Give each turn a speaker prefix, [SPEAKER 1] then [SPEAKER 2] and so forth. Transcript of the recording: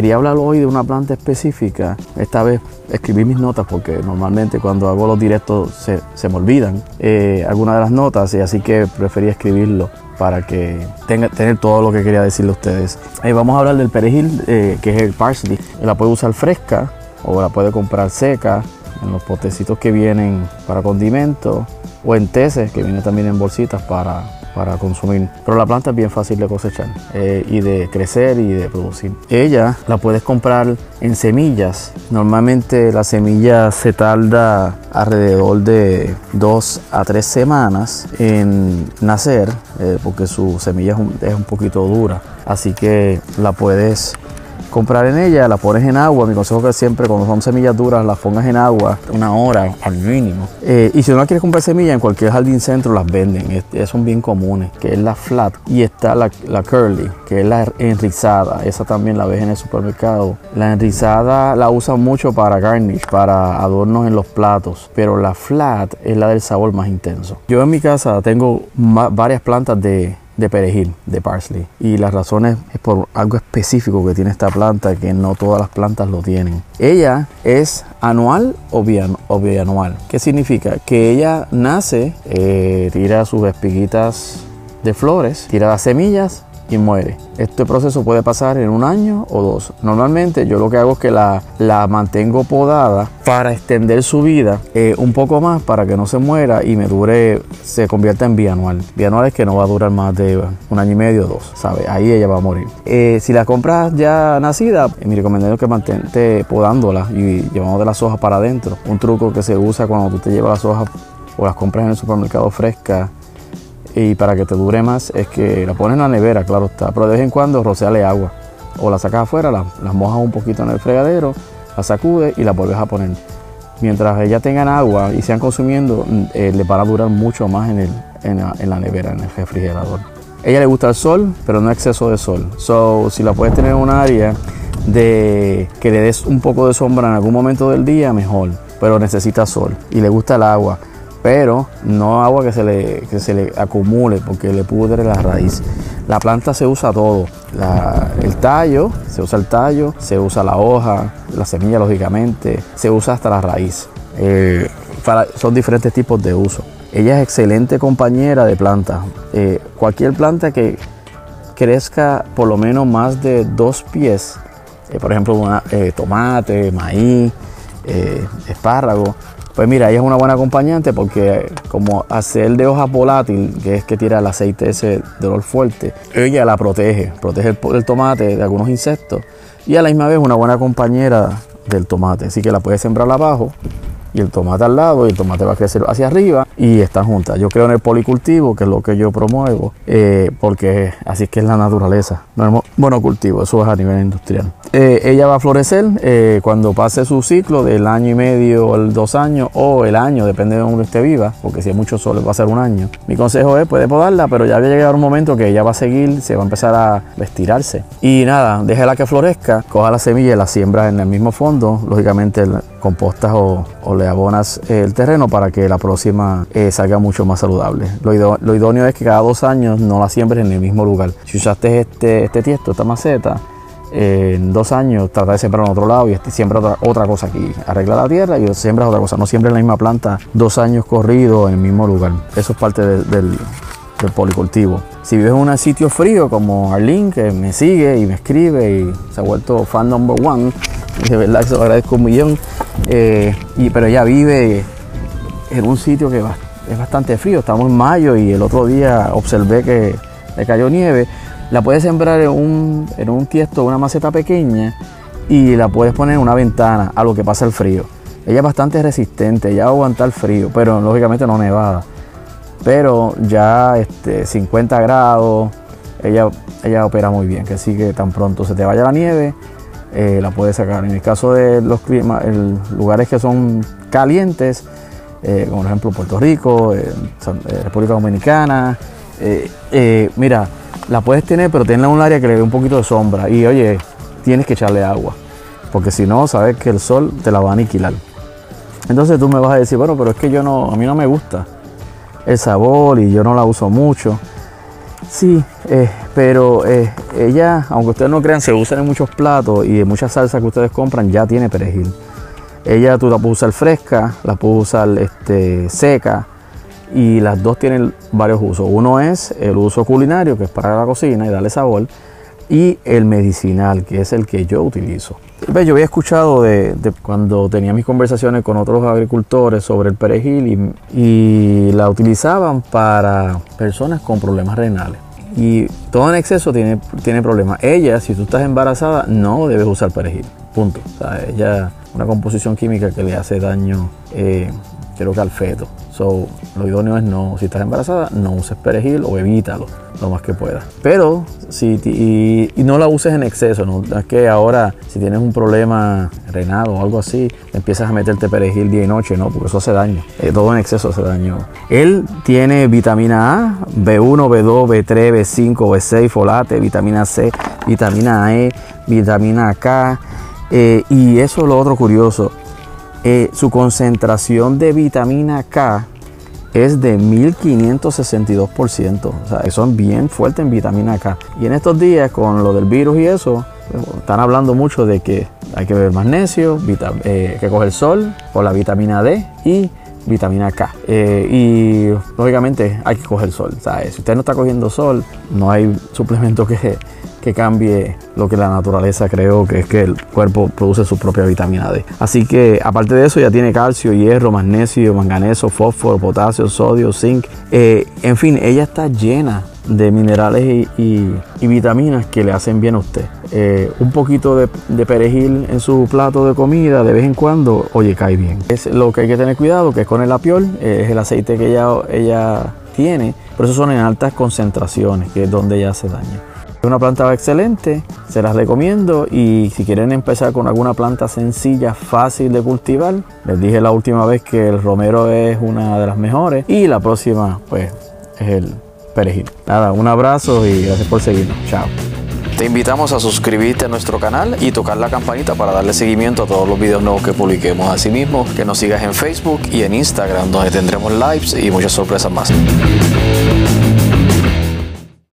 [SPEAKER 1] quería hablar hoy de una planta específica. Esta vez escribí mis notas porque normalmente cuando hago los directos se, me olvidan eh, algunas de las notas y así que preferí escribirlo para que tenga, tener todo lo que quería decirle a ustedes. Eh, vamos a hablar del perejil, eh, que es el parsley. La puede usar fresca o la puede comprar seca en los potecitos que vienen para condimento o en teces que vienen también en bolsitas para para consumir. Pero la planta es bien fácil de cosechar eh, y de crecer y de producir. Ella la puedes comprar en semillas. Normalmente la semilla se tarda alrededor de dos a tres semanas en nacer eh, porque su semilla es un poquito dura. Así que la puedes comprar en ella, la pones en agua. Mi consejo es que siempre cuando son semillas duras las pongas en agua una hora al mínimo. Eh, y si no quieres comprar semillas, en cualquier jardín centro las venden. son bien comunes, que es la flat. Y está la, curly, que es la enrizada. Esa también la ves en el supermercado. La enrizada la usan mucho para garnish, para adornos en los platos. Pero la flat es la del sabor más intenso. Yo en mi casa tengo varias plantas de de perejil, de parsley. Y la razón es, por algo específico que tiene esta planta que no todas las plantas lo tienen. Ella es anual o, bianual. ¿Qué significa? Que ella nace, eh, tira sus espiguitas de flores, tira las semillas y muere. Este proceso puede pasar en un año o dos. Normalmente yo lo que hago es que la, la mantengo podada para extender su vida eh, un poco más para que no se muera y me dure, se convierta en bianual. Bianual es que no va a durar más de un año y medio o dos, ¿sabes? Ahí ella va a morir. Eh, si la compras ya nacida, mi recomendación es que mantente podándola y llevando de las hojas para adentro. Un truco que se usa cuando tú te llevas las hojas o las compras en el supermercado frescas y para que te dure más es que la pones en la nevera, claro está, pero de vez en cuando roceale agua o la sacas afuera, la, las mojas un poquito en el fregadero, la sacudes y la vuelves a poner. Mientras ellas tengan agua y sean consumiendo, mm, eh, le van a durar mucho más en, el, en, la, nevera, en el refrigerador. Ella le gusta el sol, pero no exceso de sol. So, si la puedes tener en un área de que le des un poco de sombra en algún momento del día, mejor. Pero necesita sol y le gusta el agua pero no agua que se le, se le acumule porque le pudre la raíz. La planta se usa todo, el tallo, se usa el tallo, se usa la hoja, la semilla lógicamente, se usa hasta la raíz. Eh, son diferentes tipos de uso. Ella es excelente compañera de plantas. Eh, cualquier planta que crezca por lo menos más de dos pies, eh, por ejemplo, tomate, maíz, espárrago, pues mira, ella es una buena acompañante porque como hacer de hoja volátil, que es que tira el aceite ese de olor fuerte, ella la protege, protege el, tomate de algunos insectos y a la misma vez una buena compañera del tomate. Así que la puedes sembrar abajo y el tomate al lado y el tomate va a crecer hacia arriba y están juntas. Yo creo en el policultivo, que es lo que yo promuevo, eh, porque así es que es la naturaleza. Monocultivo, eso es a nivel industrial. Eh, ella va a florecer eh, cuando pase su ciclo del año y medio o el dos años o el año, depende de donde esté viva, porque si hay mucho sol va a ser un año. Mi consejo es, puede podarla, pero ya va a llegar un momento que ella va a seguir, se va a empezar a estirarse. Y nada, déjela que florezca, coja la semilla y la siembra en el mismo fondo, lógicamente compostas o, le abonas el terreno para que la próxima eh, salga mucho más saludable. Lo, idóneo es que cada dos años no la siembres en el mismo lugar. Si usaste este, este tiesto, esta maceta, en dos años trata de sembrar en otro lado y este siembra otra, otra, cosa aquí. Arregla la tierra y siembra otra cosa. No siembra la misma planta dos años corridos en el mismo lugar. Eso es parte del, policultivo. Si vives en un sitio frío como Arlene, que me sigue y me escribe y se ha vuelto fan number one, de verdad se lo agradezco un millón, eh, pero ella vive en un sitio que es bastante frío. Estamos en mayo y el otro día observé que le cayó nieve la puedes sembrar en un, en un tiesto, una maceta pequeña y la puedes poner en una ventana a lo que pasa el frío. Ella es bastante resistente, ella va aguantar el frío, pero lógicamente no nevada. Pero ya este, 50 grados, ella, ella opera muy bien, que así que tan pronto se te vaya la nieve, eh, la puedes sacar. En el caso de los climas, lugares que son calientes, eh, como por ejemplo Puerto Rico, eh, República Dominicana, mira, la puedes tener, pero tenla en un área que le dé un poquito de sombra. Y oye, tienes que echarle agua, porque si no, sabes que el sol te la va a aniquilar. Entonces tú me vas a decir, bueno, pero es que yo no, a mí no me gusta el sabor y yo no la uso mucho. Sí, eh, pero eh, ella, aunque ustedes no crean, se usa en muchos platos y en muchas salsas que ustedes compran ya tiene perejil. Ella tú la puedes usar fresca, la puedes usar este, seca y las dos tienen varios usos. Uno es el uso culinario, que es para la cocina y darle sabor, y el medicinal, que es el que yo utilizo. Yo había escuchado de, cuando tenía mis conversaciones con otros agricultores sobre el perejil y, la utilizaban para personas con problemas renales. Y todo en exceso tiene, tiene problemas. Ella, si tú estás embarazada, no debes usar perejil. Punto. O sea, ella, una composición química que le hace daño, eh, creo que al feto. So, lo idóneo es no, si estás embarazada, no uses perejil o evítalo lo más que puedas. Pero si y, no la uses en exceso, no es que ahora si tienes un problema renal o algo así, empiezas a meterte perejil día y noche, no, porque eso hace daño. Eh, todo en exceso hace daño. Él tiene vitamina A, B1, B2, B3, B5, B6, folate, vitamina C, vitamina E, vitamina K. Eh, y eso es lo otro curioso. Eh, su concentración de vitamina K es de 1562%. O sea, son bien fuertes en vitamina K. Y en estos días, con lo del virus y eso, están hablando mucho de que hay que beber magnesio, eh, que coger sol por la vitamina D y vitamina K. Eh, y lógicamente hay que coger sol. Si usted no está cogiendo sol, no hay suplemento que, que cambie lo que la naturaleza creó, que es que el cuerpo produce su propia vitamina D. Así que aparte de eso ya tiene calcio, hierro, magnesio, manganeso, fósforo, potasio, sodio, zinc. Eh, en fin, ella está llena de minerales y, vitaminas que le hacen bien a usted. Eh, un poquito de, perejil en su plato de comida de vez en cuando, oye, cae bien. Es lo que hay que tener cuidado, que es con el apiol, eh, es el aceite que ella, ella tiene, pero eso son en altas concentraciones, que es donde ella hace daño. Es una planta excelente, se las recomiendo y si quieren empezar con alguna planta sencilla, fácil de cultivar, les dije la última vez que el romero es una de las mejores y la próxima pues es el perejil. Nada, un abrazo y gracias por seguirnos. Chao.
[SPEAKER 2] Te invitamos a suscribirte a nuestro canal y tocar la campanita para darle seguimiento a todos los videos nuevos que publiquemos. Asimismo, que nos sigas en Facebook y en Instagram, donde tendremos lives y muchas sorpresas más.